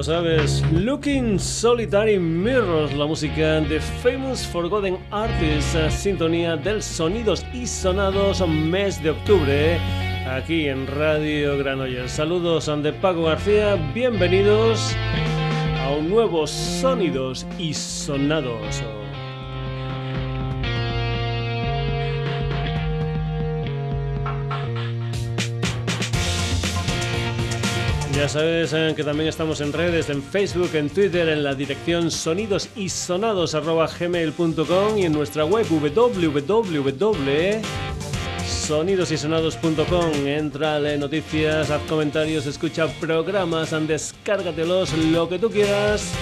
lo sabes. Looking Solitary Mirrors, la música de Famous Forgotten Artists, sintonía del Sonidos y Sonados, mes de octubre, aquí en Radio Granollers. Saludos de Paco García, bienvenidos a un nuevo Sonidos y Sonados. Ya sabes que también estamos en redes, en Facebook, en Twitter, en la dirección sonidosisonados.gmail.com y en nuestra web www.sonidosysonados.com. Entra, lee noticias, haz comentarios, escucha programas, descárgatelos, lo que tú quieras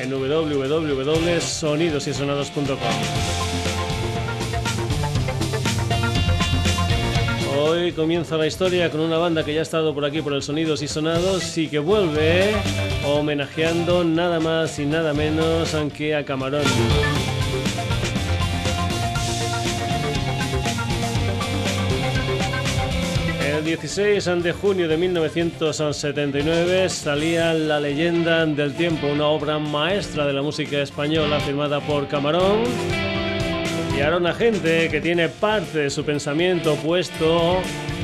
en www.sonidosysonados.com. Hoy comienza la historia con una banda que ya ha estado por aquí por el Sonidos y Sonados y que vuelve homenajeando nada más y nada menos que a Camarón. El 16 de junio de 1979 salía La leyenda del tiempo, una obra maestra de la música española firmada por Camarón y ahora una gente que tiene parte de su pensamiento puesto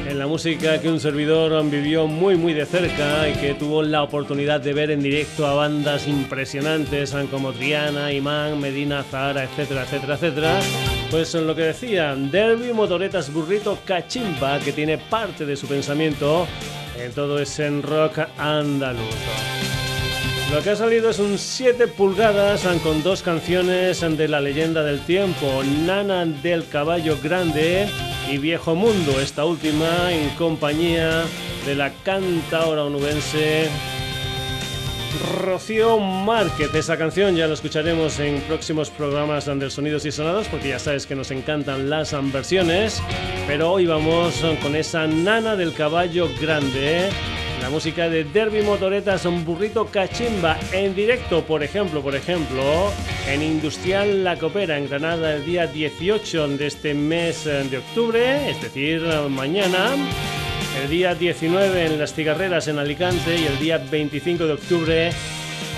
en la música que un servidor vivió muy muy de cerca y que tuvo la oportunidad de ver en directo a bandas impresionantes como Triana, Imán, Medina, Zahara, etcétera, etcétera, etcétera. Pues en lo que decían, Derby, Motoretas, Burrito, Cachimba, que tiene parte de su pensamiento en todo ese rock andaluz. Lo que ha salido es un 7 pulgadas con dos canciones de la leyenda del tiempo, Nana del Caballo Grande y Viejo Mundo, esta última en compañía de la cantaora onubense Rocío Márquez. Esa canción ya la escucharemos en próximos programas de Sonidos y Sonados porque ya sabes que nos encantan las versiones, pero hoy vamos con esa Nana del Caballo Grande la música de Derby Motoretas, un burrito cachimba en directo, por ejemplo, por ejemplo, en Industrial La Copera en Granada el día 18 de este mes de octubre, es decir, mañana. El día 19 en Las Cigarreras en Alicante y el día 25 de octubre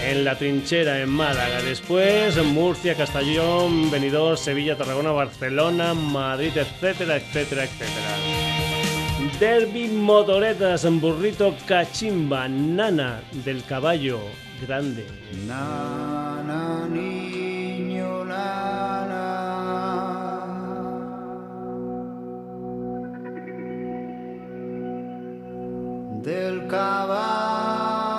en La Trinchera en Málaga. Después en Murcia, Castellón, Benidorm, Sevilla, Tarragona, Barcelona, Madrid, etcétera, etcétera, etcétera. Derby Motoretas, burrito cachimba, nana del caballo grande. Nana, niño, nana. Del caballo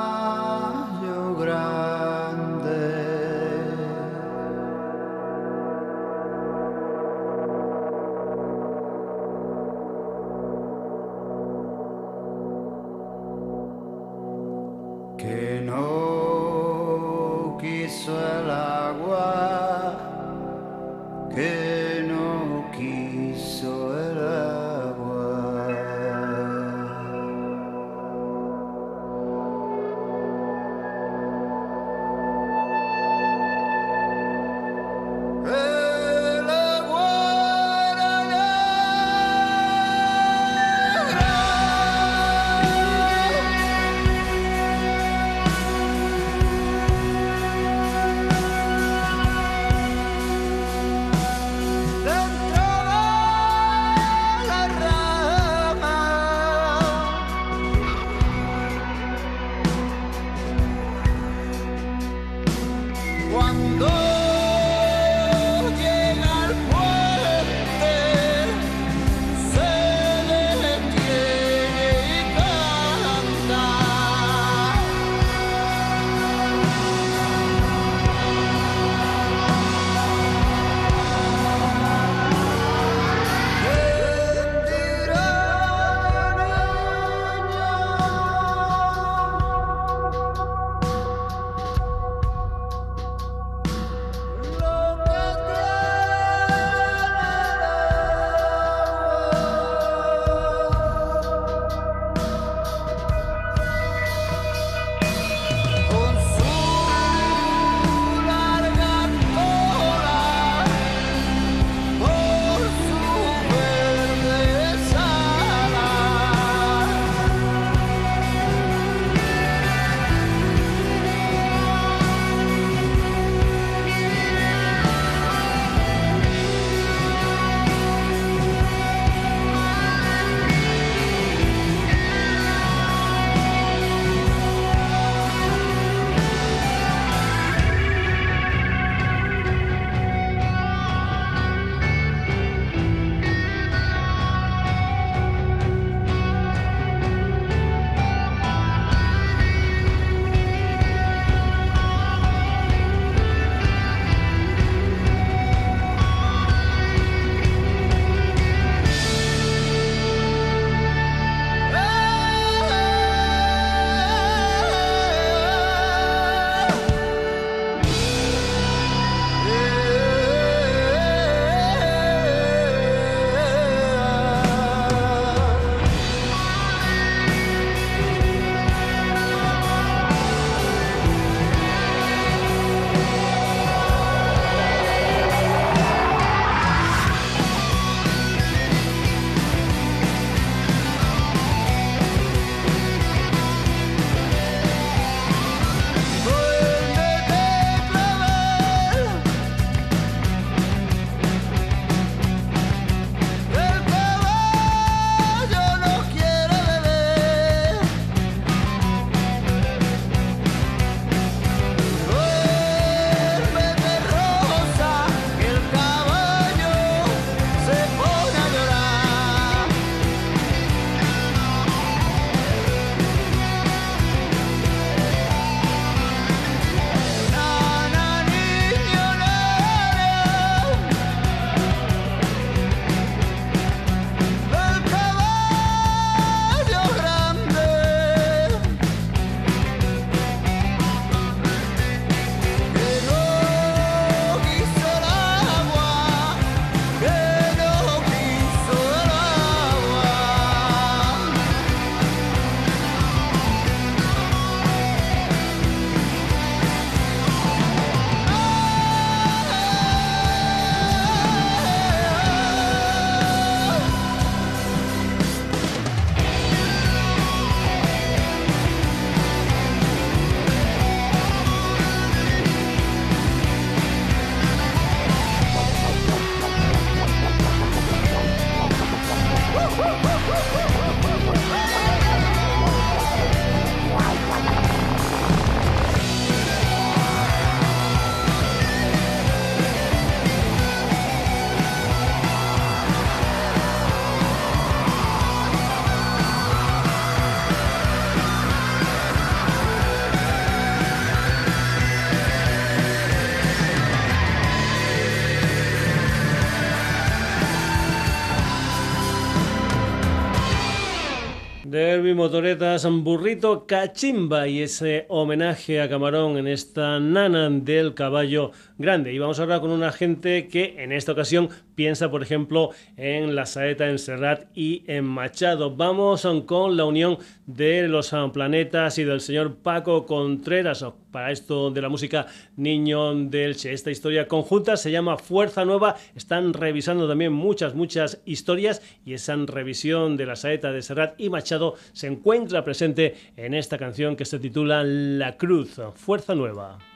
Motoretas Burrito Cachimba y ese homenaje a Camarón en esta nana del caballo grande. Y vamos ahora con una gente que en esta ocasión piensa, por ejemplo, en La Saeta, en Serrat y en Machado. Vamos con la unión de los planetas y del señor Paco Contreras para esto de la música Niño del Che. Esta historia conjunta se llama Fuerza Nueva. Están revisando también muchas, muchas historias y esa revisión de La Saeta de Serrat y Machado se encuentra presente en esta canción que se titula La Cruz, Fuerza Nueva.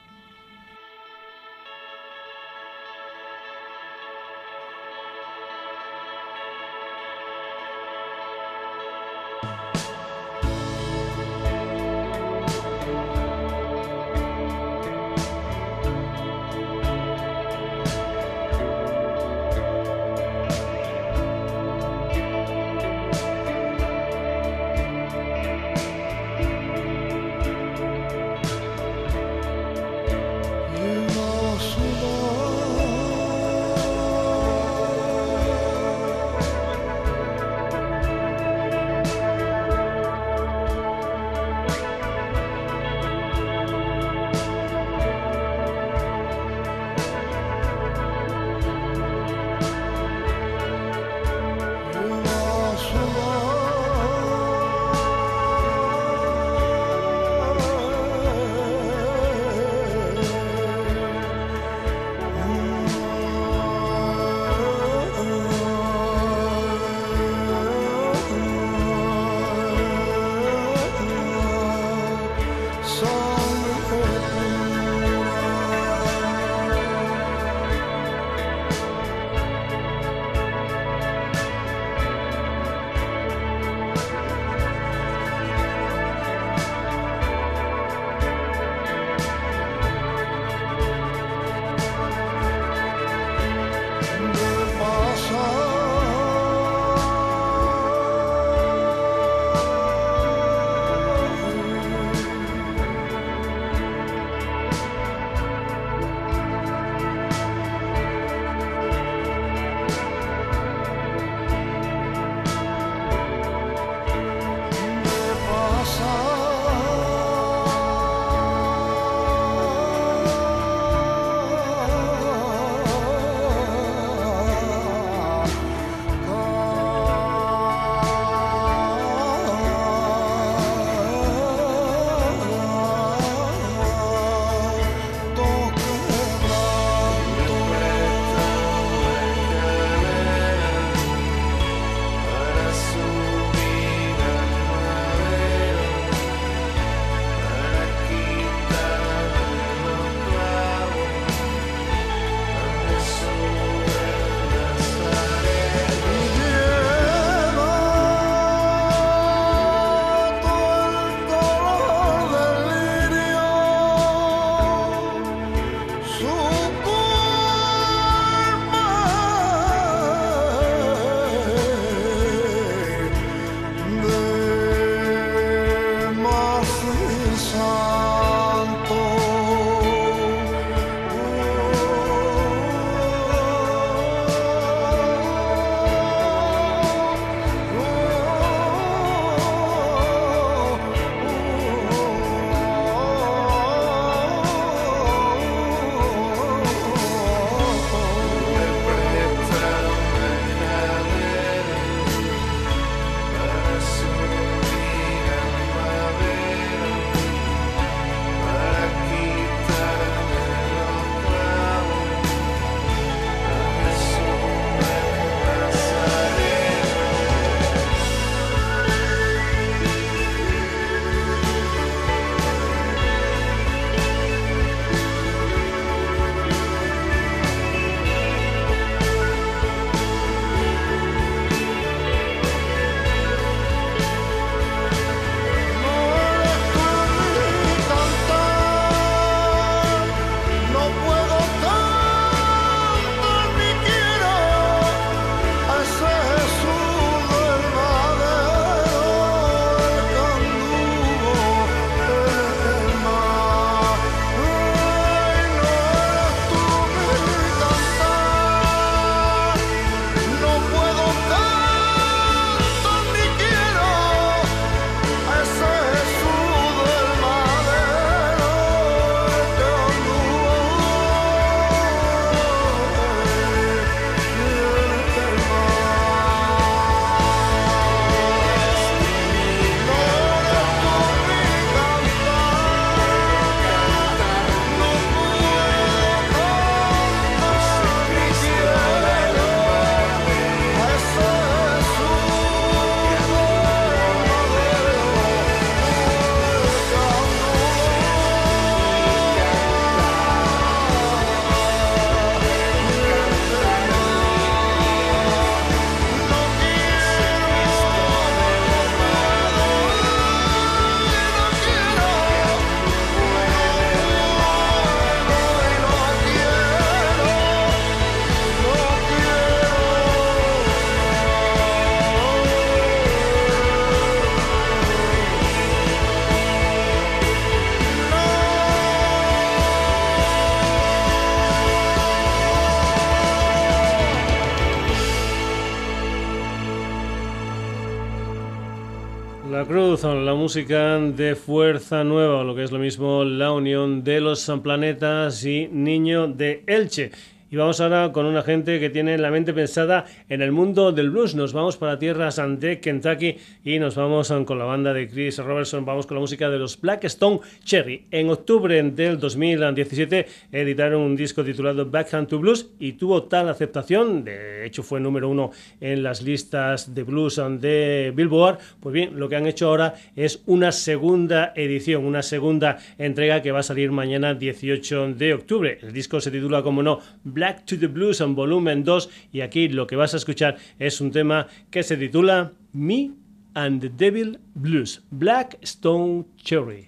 Música de Fuerza Nueva, lo que es lo mismo la unión de los planetas y Niño de Elche. Y vamos ahora con una gente que tiene la mente pensada en el mundo del blues. Nos vamos para tierras de Kentucky y nos vamos con la banda de Chris Robertson. Vamos con la música de los Blackstone Cherry. En octubre del 2017 editaron un disco titulado Backhand to Blues y tuvo tal aceptación, de hecho fue número uno en las listas de blues de Billboard. Pues bien, lo que han hecho ahora es una segunda edición, una segunda entrega que va a salir mañana 18 de octubre. El disco se titula como no Black to the Blues en volumen 2 y aquí lo que vas a escuchar es un tema que se titula Me and the Devil Blues, Black Stone Cherry.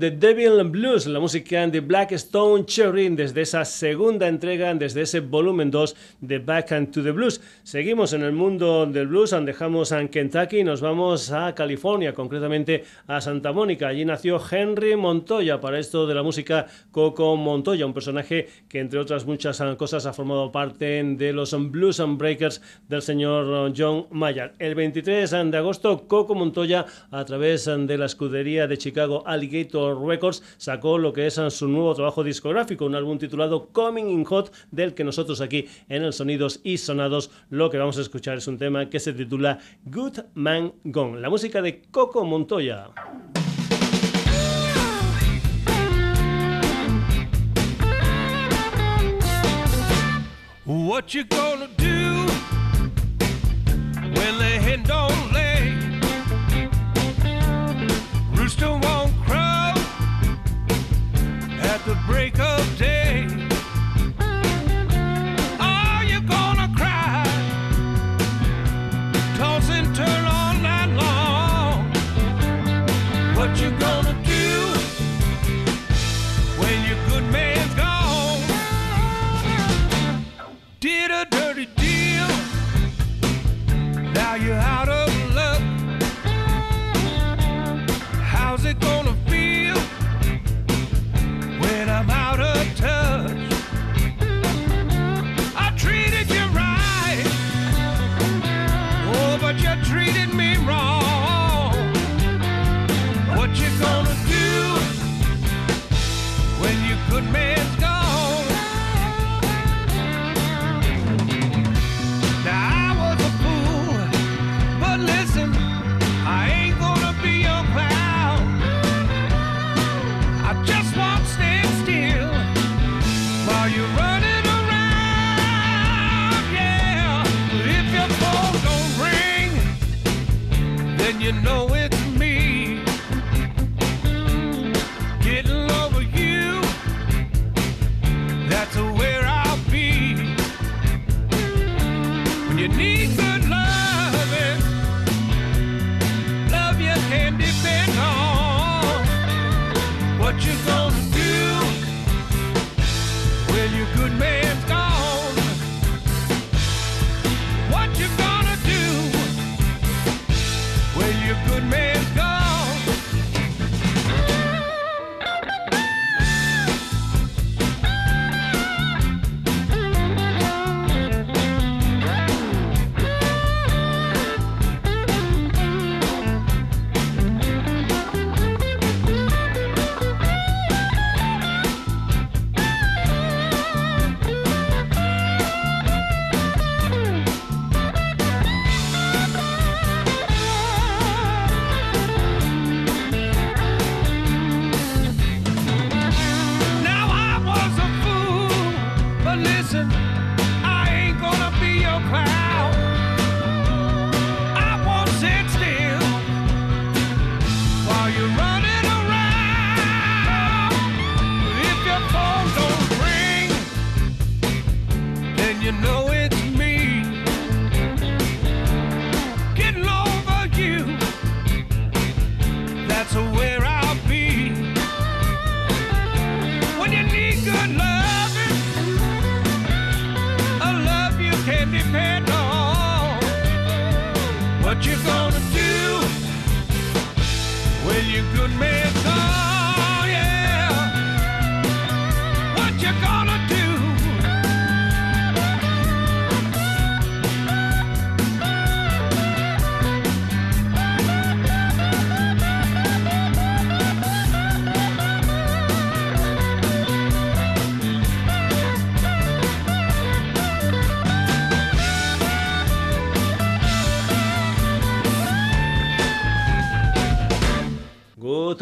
The Devil Blues, la música de Black Stone Cherry desde esa segunda entrega, desde ese volumen 2 de Back and to the Blues. Seguimos en el mundo del blues, dejamos a Kentucky y nos vamos a California, concretamente a Santa Mónica. Allí nació Henry Montoya, para esto de la música Coco Montoya, un personaje que entre otras muchas cosas ha formado parte de los Blues and Breakers del señor John Mayer. El 23 de agosto, Coco Montoya, a través de la escudería de Chicago Alligator Records, sacó lo que es su nuevo trabajo discográfico, un álbum titulado Coming in Hot, del que nosotros aquí en el Sonidos y Sonados lo que vamos a escuchar es un tema que se titula Good Man Gone, la música de Coco Montoya.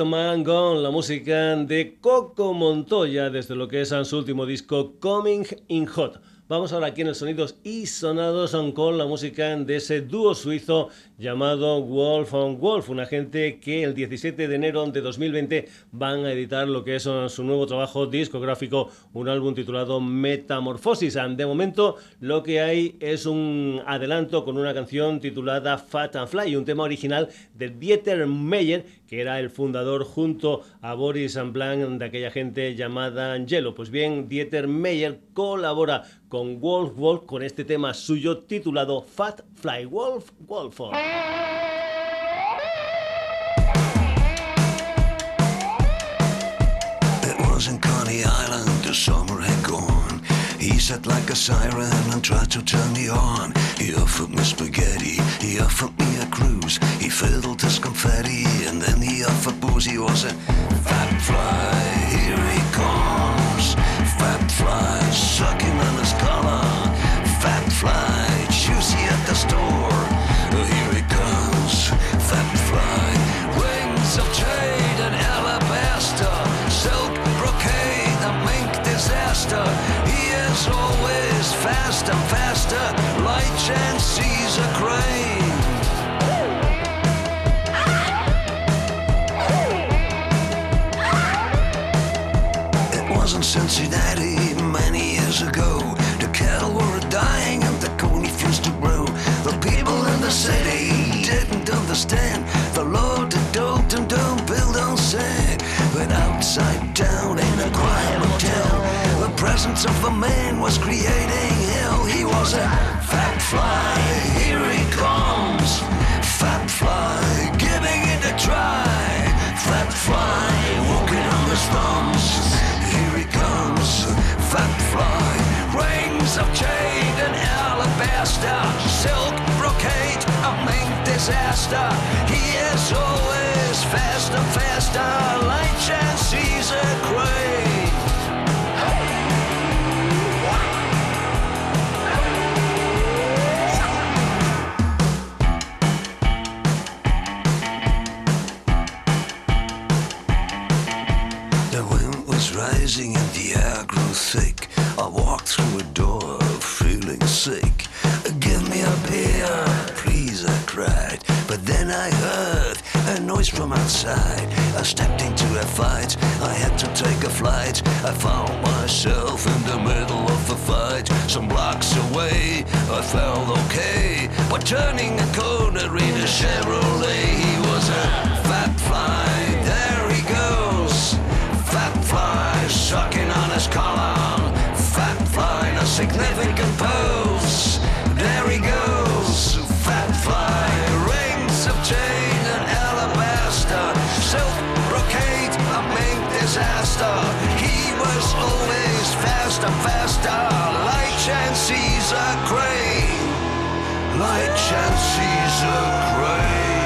Man Gone, la música de Coco Montoya desde lo que es su último disco Coming in Hot. Vamos ahora aquí en el Sonidos y Sonados con la música de ese dúo suizo llamado Wolf on Wolf, una gente que el 17 de enero de 2020 van a editar lo que es su nuevo trabajo discográfico, un álbum titulado Metamorfosis. De momento lo que hay es un adelanto con una canción titulada Fat and Fly, un tema original de Dieter Meyer, que era el fundador junto a Boris Blanc de aquella gente llamada Angelo. Pues bien, Dieter Meyer colabora con Wolf Wolf con este tema suyo titulado Fat Fly Wolf Wolf. He sat like a siren and tried to turn me on. He offered me spaghetti, he offered me a cruise. He fiddled his confetti and then he offered booze. He was a fat fly, here he comes. Fat fly, sucking on his collar. Faster, faster, like chance sees a crane. It wasn't Cincinnati many years ago. The cattle were dying and the corn refused to grow. The people in the city didn't understand the Lord that don't and don't build on sand. Went outside down presence of the man was creating hell. He was a fat fly. Here he comes. Fat fly, giving it a try. Fat fly, walking on his thumbs. Here he comes. Fat fly, rings of jade and alabaster, silk brocade, a main disaster. He is always faster, faster. Light chance sees a crane. And the air grew thick. I walked through a door, feeling sick. Give me a beer, please, I cried. But then I heard a noise from outside. I stepped into a fight, I had to take a flight. I found myself in the middle of a fight. Some blocks away, I felt okay. But turning a corner in a Chevrolet, he was a fat fly. There he goes, fly sucking on his collar. Fat fly in a significant pose. There he goes, fat fly. Rings of chain and alabaster. Silk brocade, a mink disaster. He was always faster, faster. Like Chance's a crane. Like chance sees a crane.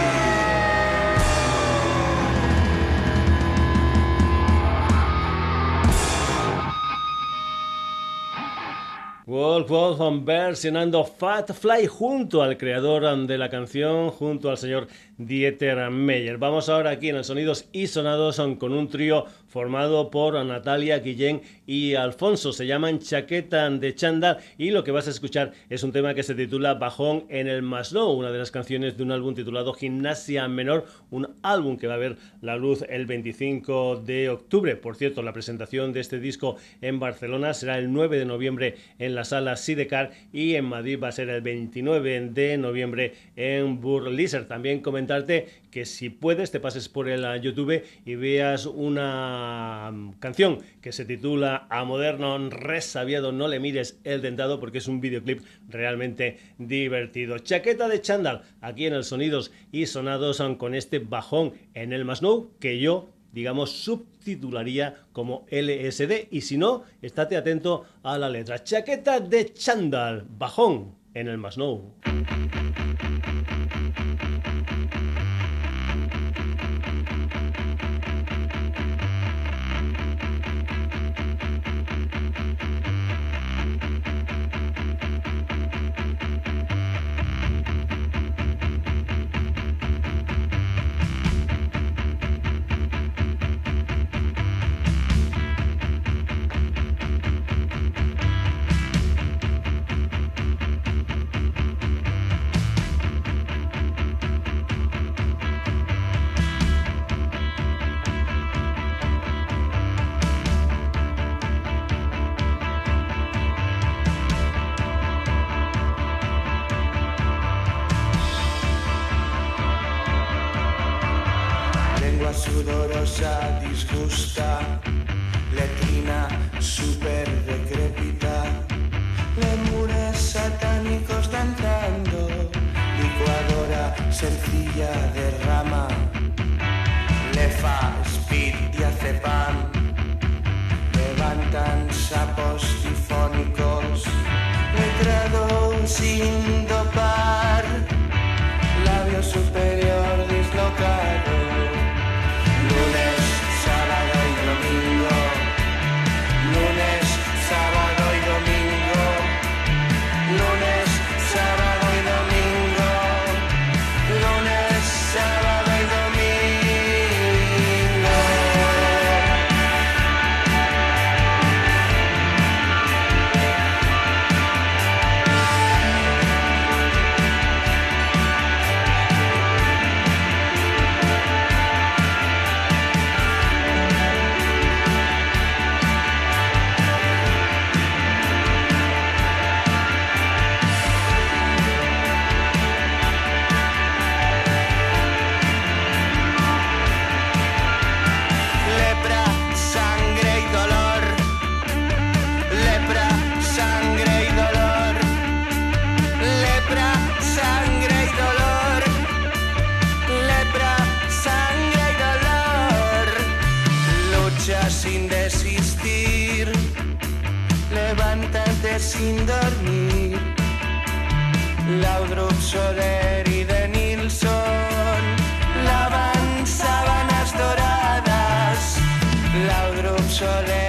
Wolf Wolf versionando Fat Fly junto al creador de la canción, junto al señor Dieter Meyer. Vamos ahora aquí en el Sonidos y Sonados con un trío formado por Natalia, Guillén y Alfonso. Se llaman Chaqueta de Chanda y lo que vas a escuchar es un tema que se titula Bajón en el Maslow, una de las canciones de un álbum titulado Gimnasia Menor, un álbum que va a ver la luz el 25 de octubre. Por cierto, la presentación de este disco en Barcelona será el 9 de noviembre en la sala Sidecar y en Madrid va a ser el 29 de noviembre en Burliser. También comentarte que si puedes te pases por el YouTube y veas una mm, canción que se titula A Moderno Resabiado no le mires el dentado porque es un videoclip realmente divertido. Chaqueta de chándal aquí en el Sonidos y Sonados con este bajón en el Masnou que yo digamos, subtitularía como LSD. Y si no, estate atento a la letra. Chaqueta de chándal, bajón en el Masnou. levántate sin dormir. Laudrup Soler y de Nilsson lavan sábanas doradas. Laudrup Soler.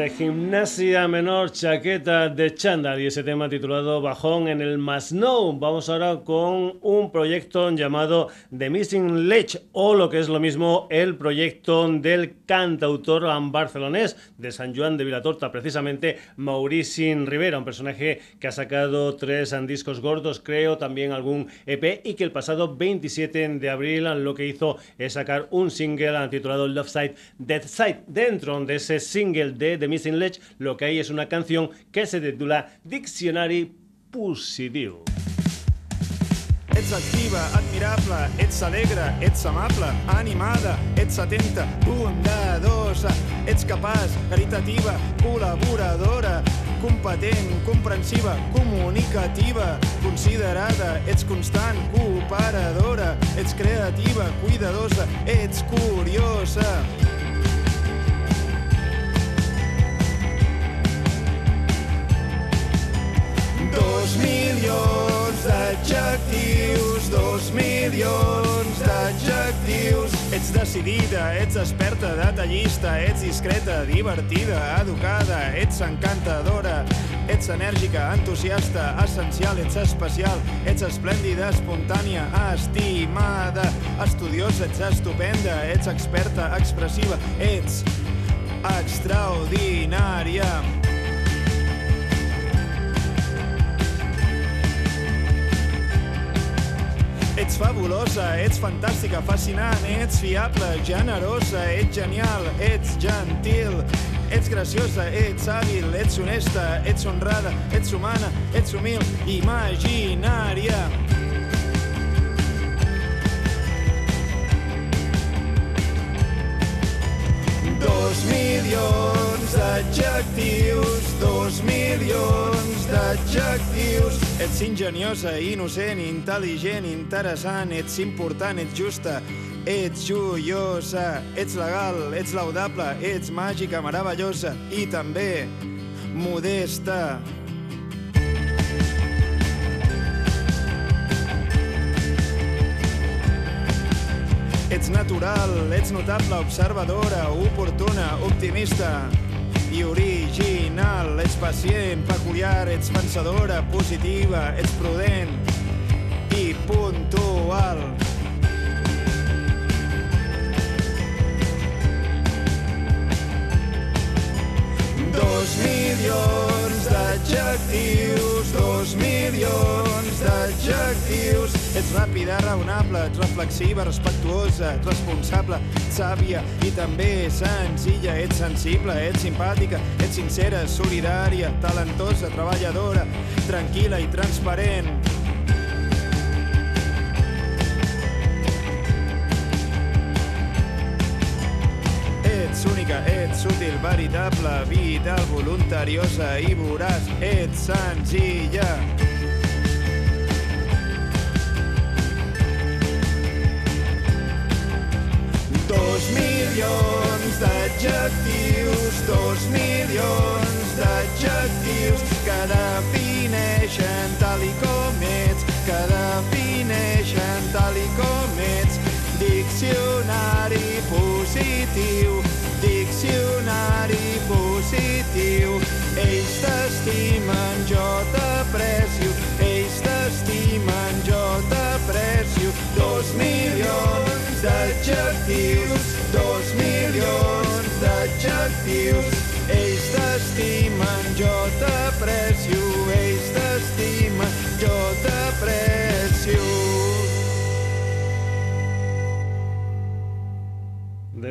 Desde Gimnasia Menor, chaqueta de chándal y ese tema titulado Bajón en el Masnou. Vamos ahora con un proyecto llamado The Missing Lech o lo que es lo mismo el proyecto del cantautor barcelonés de San Juan de Vilatorta, precisamente Mauricio Rivera, un personaje que ha sacado tres discos gordos, creo, también algún EP y que el pasado 27 de abril lo que hizo es sacar un single titulado Love Side, Death Side. Dentro de ese single de The Missing Ledge, lo que hay es una canción que se titula Dictionary Positiu. Ets activa, admirable, ets alegre, ets amable, animada, ets atenta, bondadosa, ets capaç, caritativa, col·laboradora, competent, comprensiva, comunicativa, considerada, ets constant, cooperadora, ets creativa, cuidadosa, ets curiosa. Dos milions d'adjectius, dos milions d'adjectius. Ets decidida, ets experta, detallista, ets discreta, divertida, educada, ets encantadora, ets enèrgica, entusiasta, essencial, ets especial, ets esplèndida, espontània, estimada, estudiosa, ets estupenda, ets experta, expressiva, ets extraordinària. Ets fabulosa, ets fantàstica, fascinant, ets fiable, generosa, ets genial, ets gentil, ets graciosa, ets hàbil, ets honesta, ets honrada, ets humana, ets humil, imaginària. Dos milions d'adjectius, dos milions d'adjectius. Ets ingeniosa, innocent, intel·ligent, interessant, ets important, ets justa, ets joiosa, ets legal, ets laudable, ets màgica, meravellosa i també modesta. Ets natural, ets notable, observadora, oportuna, optimista i original. Ets pacient, peculiar, ets pensadora, positiva, ets prudent i puntual. Dos milions d'adjectius, dos milions d'adjectius. Ets ràpida, raonable, ets reflexiva, respectuosa, ets responsable, sàvia i també senzilla. Ets sensible, ets simpàtica, ets sincera, solidària, talentosa, treballadora, tranquil·la i transparent. Ets única, ets útil, veritable, vital, voluntariosa i voraç. Ets senzilla. Milions d'adjectius, dos milions d'adjectius que defineixen tal i com ets, que defineixen tal i com ets. Diccionari positiu, diccionari positiu. Ells t'estimen, jo t'aprecio, ells t'estimen, jo t'aprecio. Dos milions d'adjectius, d'adjectius. Ells t'estimen, jo t'aprecio,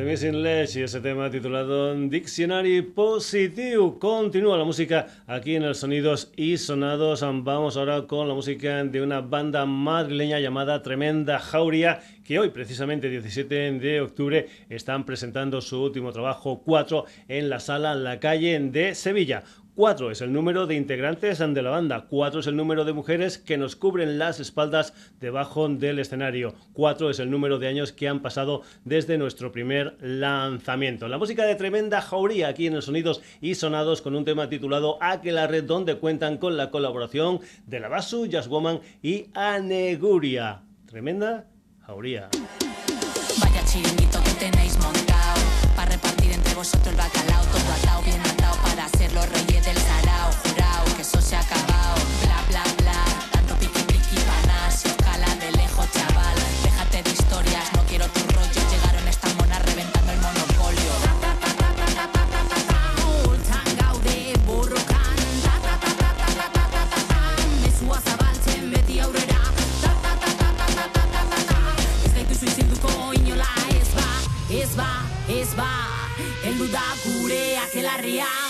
The Missing Ledge y ese tema titulado Diccionary Positive. Continúa la música aquí en el Sonidos y Sonados. Vamos ahora con la música de una banda madrileña llamada Tremenda Jauria, que hoy, precisamente 17 de octubre, están presentando su último trabajo 4 en la sala La Calle de Sevilla. 4 es el número de integrantes de la banda, 4 es el número de mujeres que nos cubren las espaldas debajo del escenario, 4 es el número de años que han pasado desde nuestro primer lanzamiento. La música de Tremenda Jauría aquí en el Sonidos y Sonados con un tema titulado Aquelarre donde cuentan con la colaboración de la Basu, Jazz Woman y Aneguria. Tremenda Jauría. Vaya chiringuito que tenéis montado para repartir entre vosotros el bacalao, todo atado, bien los reyes del salao, jurao, que eso se ha acabado, bla bla bla, tanto piqui piqui paná, se escala de lejos, chaval, déjate de historias, no quiero tu rollo, llegaron estas monas reventando el monopolio. Ez ba, ez ba, heldu da gure akelarria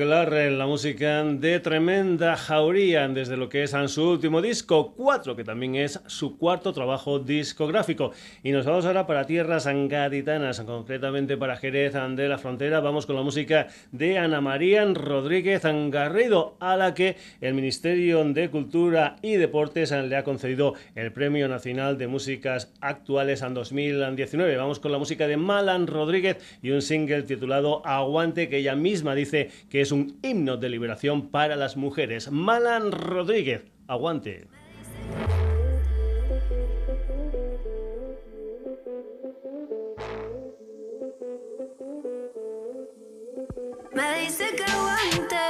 en la música de Tremenda Jauría, desde lo que es su último disco, 4, que también es su cuarto trabajo discográfico. Y nos vamos ahora para tierras gaditanas, concretamente para Jerez de la Frontera. Vamos con la música de Ana María Rodríguez Garrido, a la que el Ministerio de Cultura y Deportes le ha concedido el Premio Nacional de Músicas Actuales en 2019. Vamos con la música de Malan Rodríguez y un single titulado Aguante, que ella misma dice que es un himno de liberación para las mujeres. Malan Rodríguez, aguante. Me dice que aguante.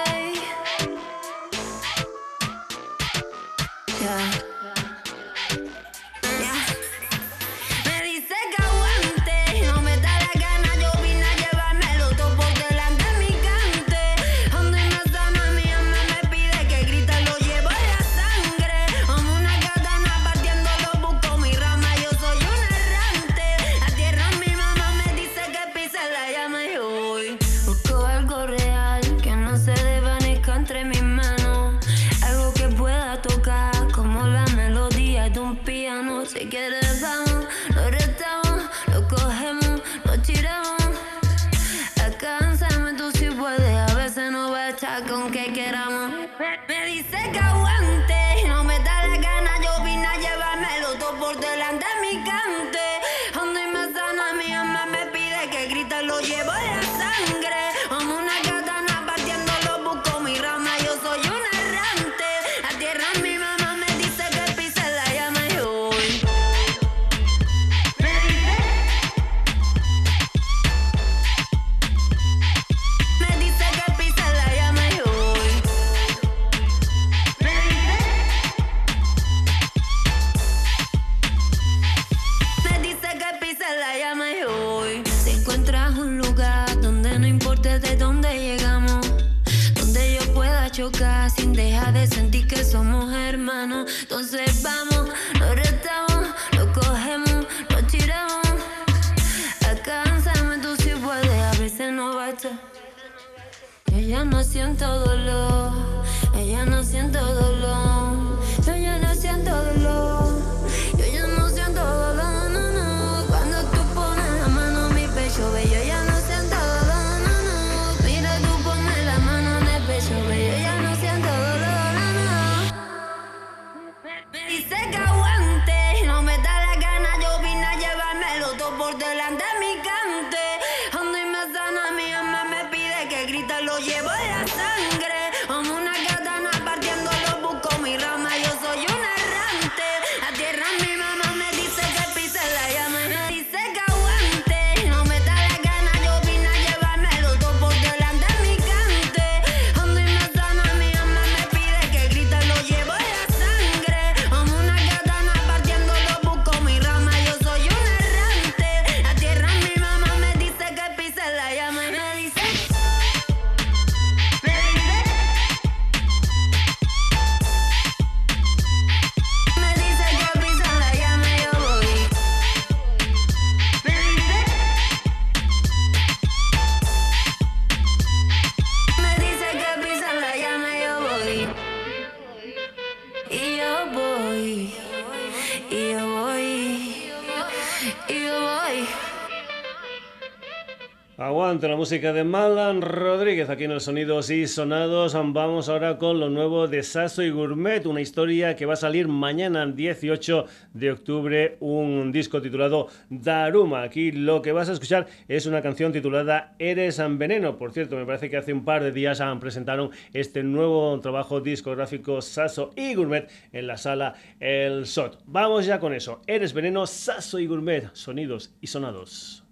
música de Malan Rodríguez aquí en el Sonidos y Sonados. Vamos ahora con lo nuevo de Sasso y Gourmet, una historia que va a salir mañana el 18 de octubre, un disco titulado Daruma. Aquí lo que vas a escuchar es una canción titulada Eres Veneno. Por cierto, me parece que hace un par de días presentaron este nuevo trabajo discográfico Sasso y Gourmet en la sala El Sot. Vamos ya con eso. Eres Veneno, Sasso y Gourmet, Sonidos y Sonados.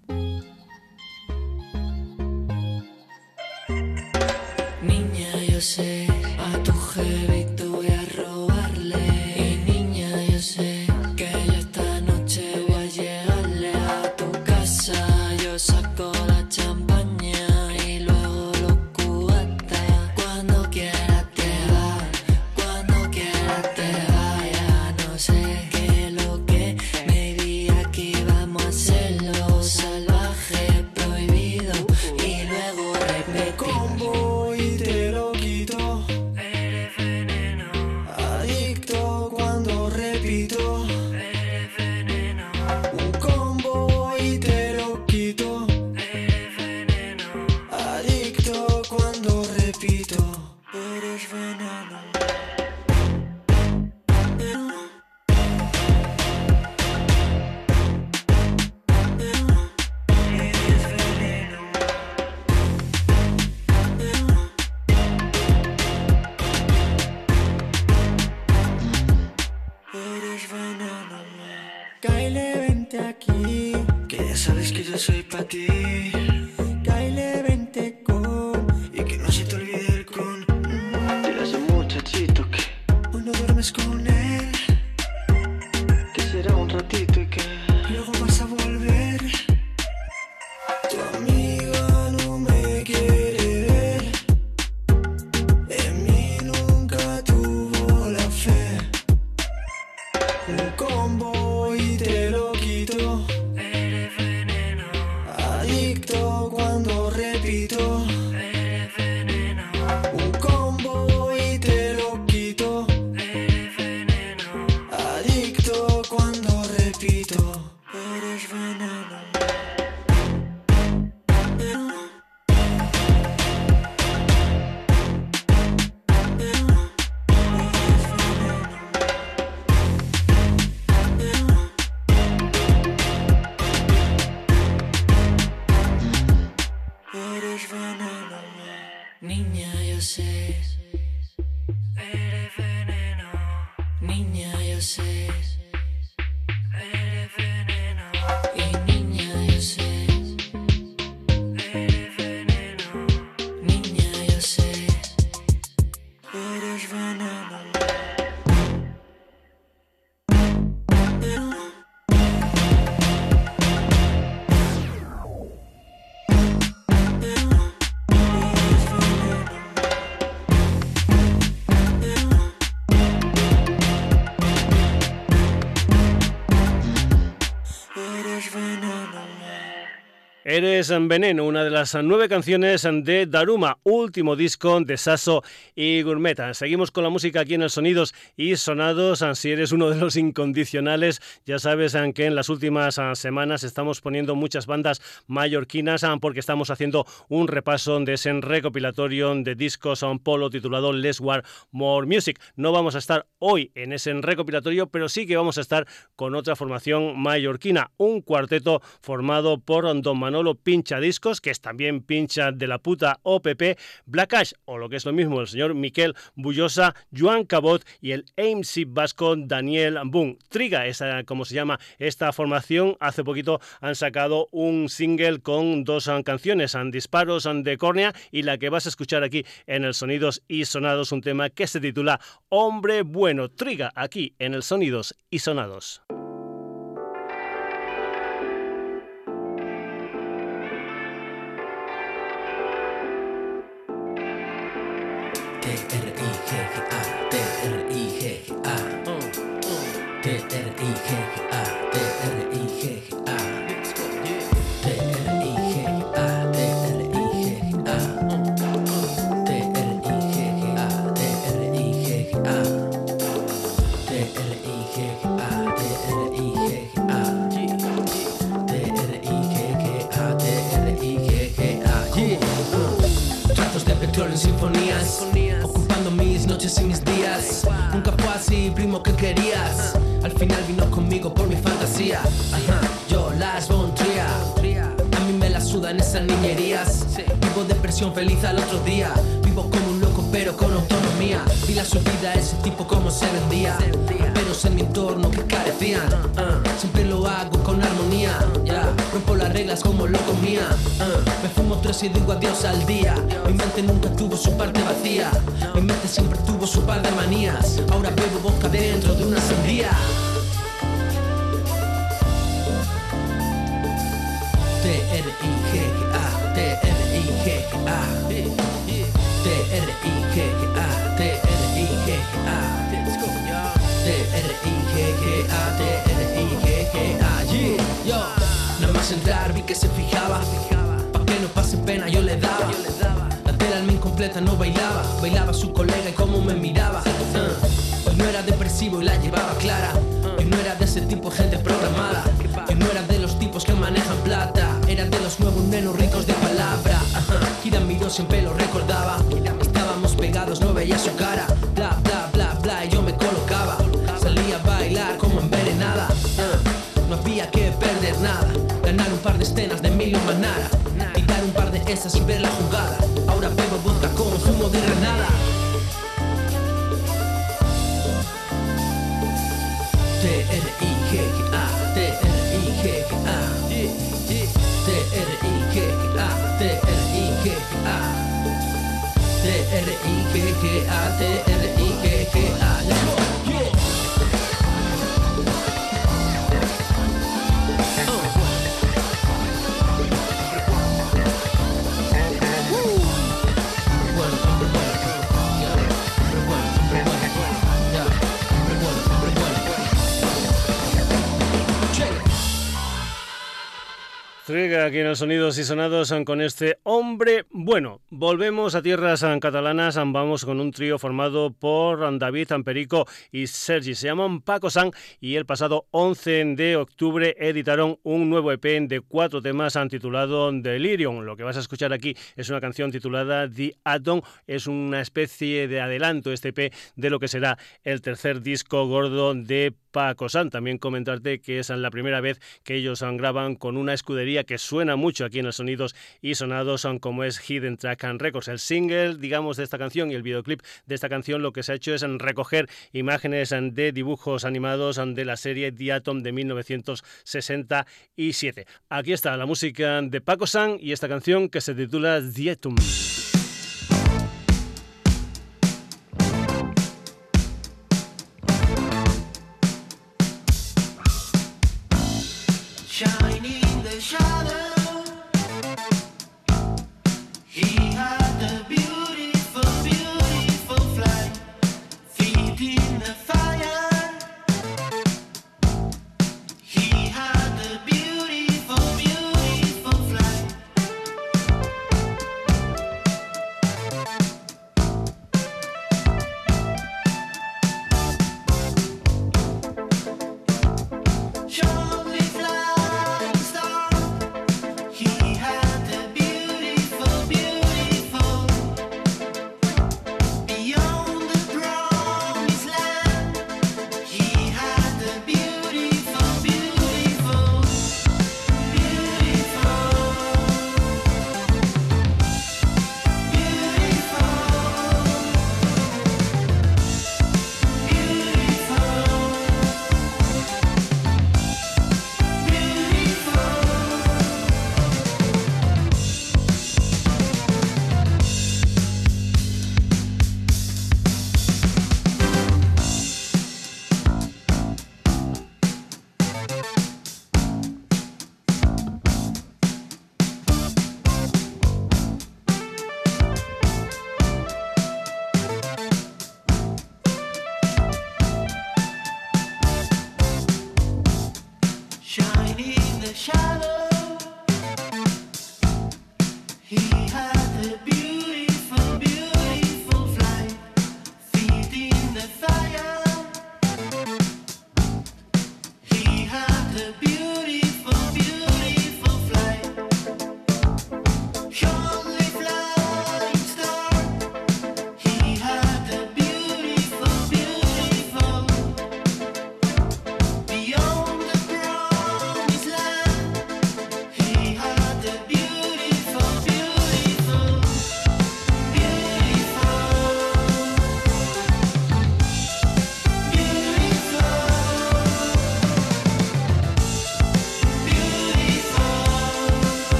quiero ser a tu. Eres Veneno, una de las nueve canciones de Daruma, último disco de Sasso y Gourmeta. Seguimos con la música aquí en el Sonidos y Sonados. Si eres uno de los incondicionales, ya sabes que en las últimas semanas estamos poniendo muchas bandas mallorquinas porque estamos haciendo un repaso de ese recopilatorio de discos un polo titulado Less War More Music. No vamos a estar hoy en ese recopilatorio, pero sí que vamos a estar con otra formación mallorquina, un cuarteto formado por Don Manuel Manolo Pincha Discos, que es también pincha de la puta OPP, Black Ash, o lo que es lo mismo, el señor Miquel Bullosa, Joan Cabot y el AMC vasco Daniel Boom. Triga, esa, como se llama esta formación, hace poquito han sacado un single con dos canciones, Disparos de Córnea y la que vas a escuchar aquí en el Sonidos y Sonados, un tema que se titula Hombre Bueno. Triga aquí en el Sonidos y Sonados. Días. Nunca fue así, primo, que querías. Al final vino conmigo por mi fantasía. Ajá, yo las Bontría. A mí me la sudan esas niñerías. Vivo depresión feliz al otro día. Vivo como un loco, pero con autonomía. Vi la subida ese tipo como se vendía. Pero en mi entorno que carecían. Siempre lo hago con armonía. Ya, rompo las reglas como lo comía. Me fumo tres y digo adiós al día. Mi mente nunca tuvo su parte vacía. Mi mente siempre tuvo su par de manías. Ahora bebo boca dentro de una sandía. T-R-I-G-A, no bailaba, bailaba su colega y cómo me miraba. Uh, hoy no era depresivo y la llevaba clara. Hoy no era de ese tipo de gente programada. Hoy no era de los tipos que manejan plata. Era de los nuevos nenos ricos de palabra. Gira miró siempre lo recordaba. Estábamos pegados, no veía su cara. Bla, bla, bla, bla, y yo me colocaba. Salía a bailar como envenenada. No había que perder nada. Ganar un par de escenas de Manara. Y dar un par de esas y ver la jugada. Ahora bebo como zumo de granada. T-R-I-G-A, T-R-I-G-A, T-R-I-G-A, T-R-I-G-A, T-R-I-G-A, T-R-I-G-A, Triga aquí en los sonidos y sonados con este hombre bueno. Volvemos a tierras catalanas, vamos con un trío formado por David Amperico y Sergi. Se llaman Paco San y el pasado 11 de octubre editaron un nuevo EP de cuatro temas titulado Delirium. Lo que vas a escuchar aquí es una canción titulada The Atom. Es una especie de adelanto este EP de lo que será el tercer disco gordo de Paco San. También comentarte que es la primera vez que ellos graban con una escudería que suena mucho aquí en los sonidos y sonados son como es Hidden Track and Records. El single, digamos, de esta canción y el videoclip de esta canción lo que se ha hecho es recoger imágenes de dibujos animados de la serie The Atom de 1967. Aquí está la música de Paco San y esta canción que se titula The Atom.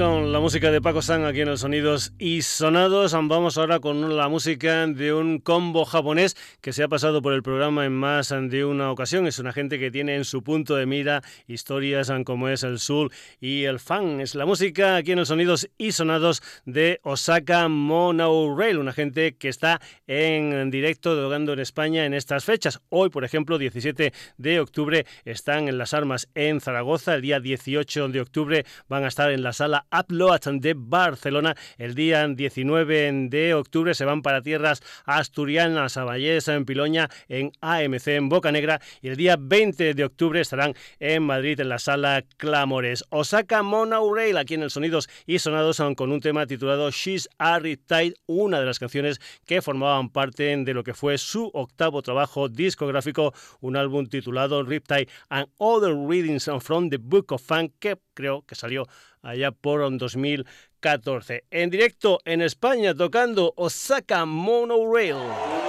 La música de Paco San aquí en los Sonidos y Sonados. Vamos ahora con la música de un combo japonés que se ha pasado por el programa en más de una ocasión. Es una gente que tiene en su punto de mira historias como es el soul y el fan. Es la música aquí en los Sonidos y Sonados de Osaka Monorail, una gente que está en directo tocando en España en estas fechas. Hoy, por ejemplo, 17 de octubre, están en las armas en Zaragoza. El día 18 de octubre van a estar en la sala Upload de Barcelona. El día 19 de octubre se van para tierras asturianas, a Vallesa, en Piloña, en AMC, en Boca Negra. Y el día 20 de octubre estarán en Madrid, en la sala Clamores. Osaka Monorail, aquí en el Sonidos y Sonados, con un tema titulado She's a Riptide, una de las canciones que formaban parte de lo que fue su octavo trabajo discográfico, un álbum titulado Riptide and Other Readings from the Book of Fun, que creo que salió allá por 2014. En directo en España tocando Osaka Monorail.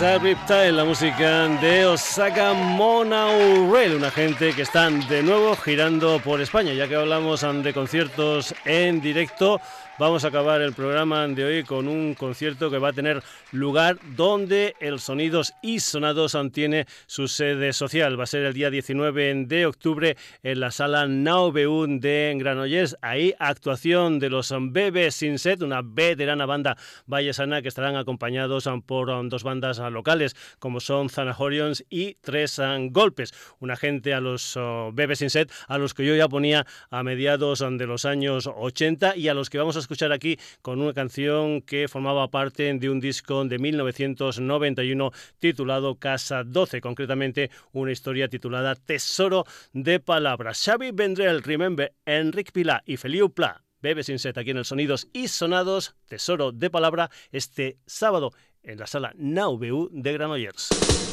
Riptide, la música de Osaka Monorail, una gente que están de nuevo girando por España. Ya que hablamos de conciertos en directo, vamos a acabar el programa de hoy con un concierto que va a tener lugar donde el Sonidos y Sonados tiene su sede social. Va a ser el día 19 de octubre en la sala Naubeun de Granollers. Ahí actuación de los Bebes Sin Set, una veterana banda vallesana que estarán acompañados por dos bandas locales como son Zanahorians y Tres Golpes. Una gente a los uh, Bebes Sin Set a los que yo ya ponía a mediados de los años 80 y a los que vamos a escuchar aquí con una canción que formaba parte de un disco de 1991 titulado Casa 12, concretamente una historia titulada Tesoro de Palabras. Xavi Vendrell, Remember, Enric Pilar y Feliu Pla. Bebe sin set aquí en el Sonidos y Sonados, Tesoro de Palabra, este sábado en la sala Nauveu de Granollers.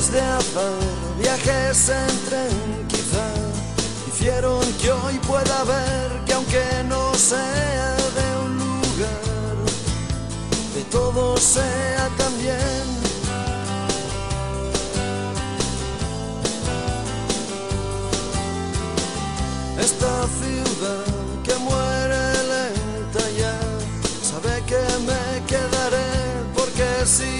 De azar, viajes en tren quizá hicieron que hoy pueda ver que aunque no sea de un lugar, de todo sea también. Esta ciudad que muere lenta ya sabe que me quedaré porque si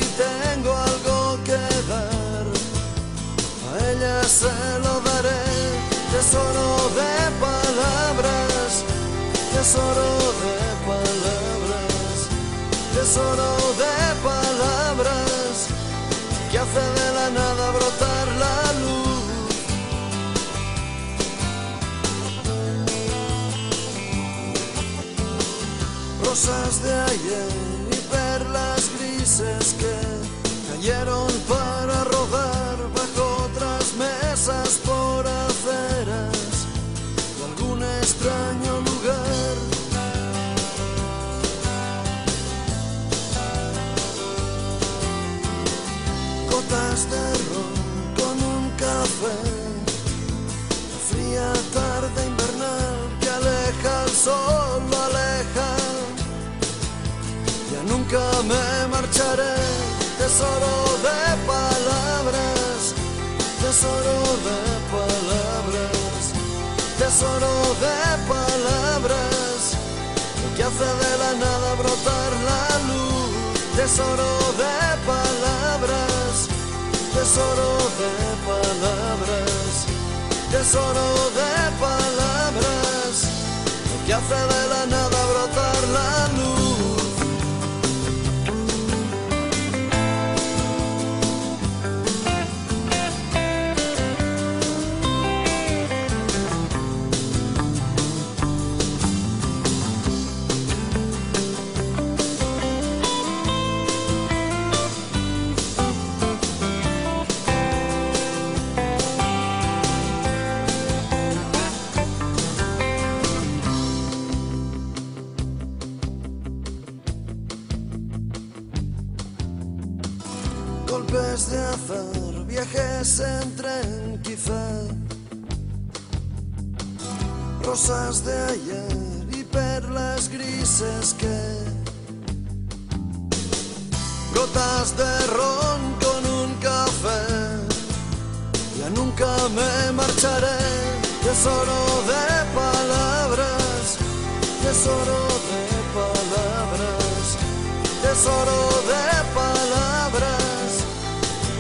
se lo daré tesoro de palabras tesoro de palabras tesoro de palabras que hace de la nada brotar la luz. Rosas de ayer y perlas grises que cayeron para por aceras de algún extraño lugar. Gotas de ron con un café, fría tarde invernal que aleja el sol, aleja ya nunca me marcharé, tesoro de tesoro de palabras, tesoro de palabras, que hace de la nada brotar la luz, tesoro de palabras, tesoro de palabras, tesoro de palabras, que hace de la nada brotar la luz. Grises que. Gotas de ron con un café. Ya nunca me marcharé. Tesoro de palabras, tesoro de palabras, tesoro de palabras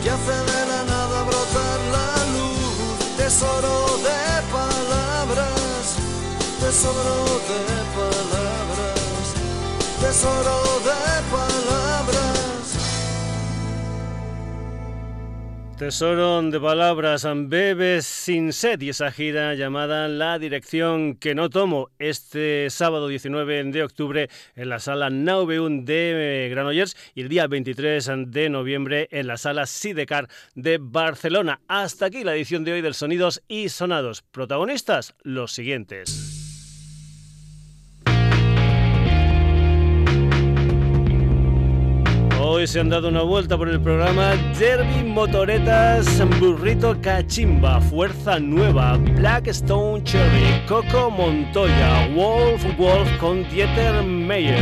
que hace de la nada brotar la luz. Tesoro de palabras, tesoro de tesoro de palabras. Tesoro de palabras, bebes sin sed y esa gira llamada La Dirección que no tomo este sábado 19 de octubre en la sala Naubeun de Granollers y el día 23 de noviembre en la sala Sidecar de Barcelona. Hasta aquí la edición de hoy del Sonidos y Sonados. Protagonistas, los siguientes. Hoy se han dado una vuelta por el programa Derby Motoretas, Burrito Cachimba, Fuerza Nueva, Blackstone Cherry, Coco Montoya, Wolf Wolf con Dieter Meyer,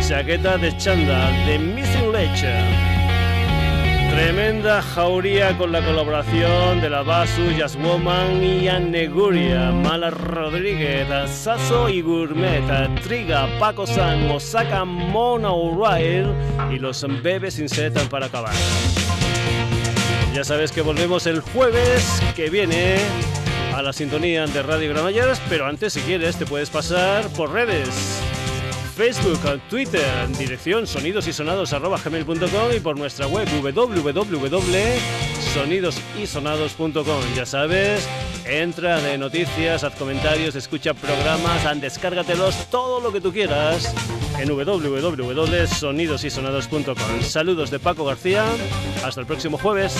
Chaqueta de Chanda, The Missing Leche. Tremenda jauría con la colaboración de la Basu, Jazz Woman y Aneguria, Mala Rodríguez, Sasso y Gourmet, Triga, Paco San, Osaka, Mona O'Reilly y los Bebes sin Setan para acabar. Ya sabes que volvemos el jueves que viene a la sintonía de Radio Granollers, pero antes si quieres te puedes pasar por redes. Facebook, Twitter, en dirección sonidosysonados.gmail.com y por nuestra web www.sonidosysonados.com. Ya sabes, entra de noticias, haz comentarios, escucha programas, descárgatelos, todo lo que tú quieras en www.sonidosysonados.com. Saludos de Paco García, hasta el próximo jueves.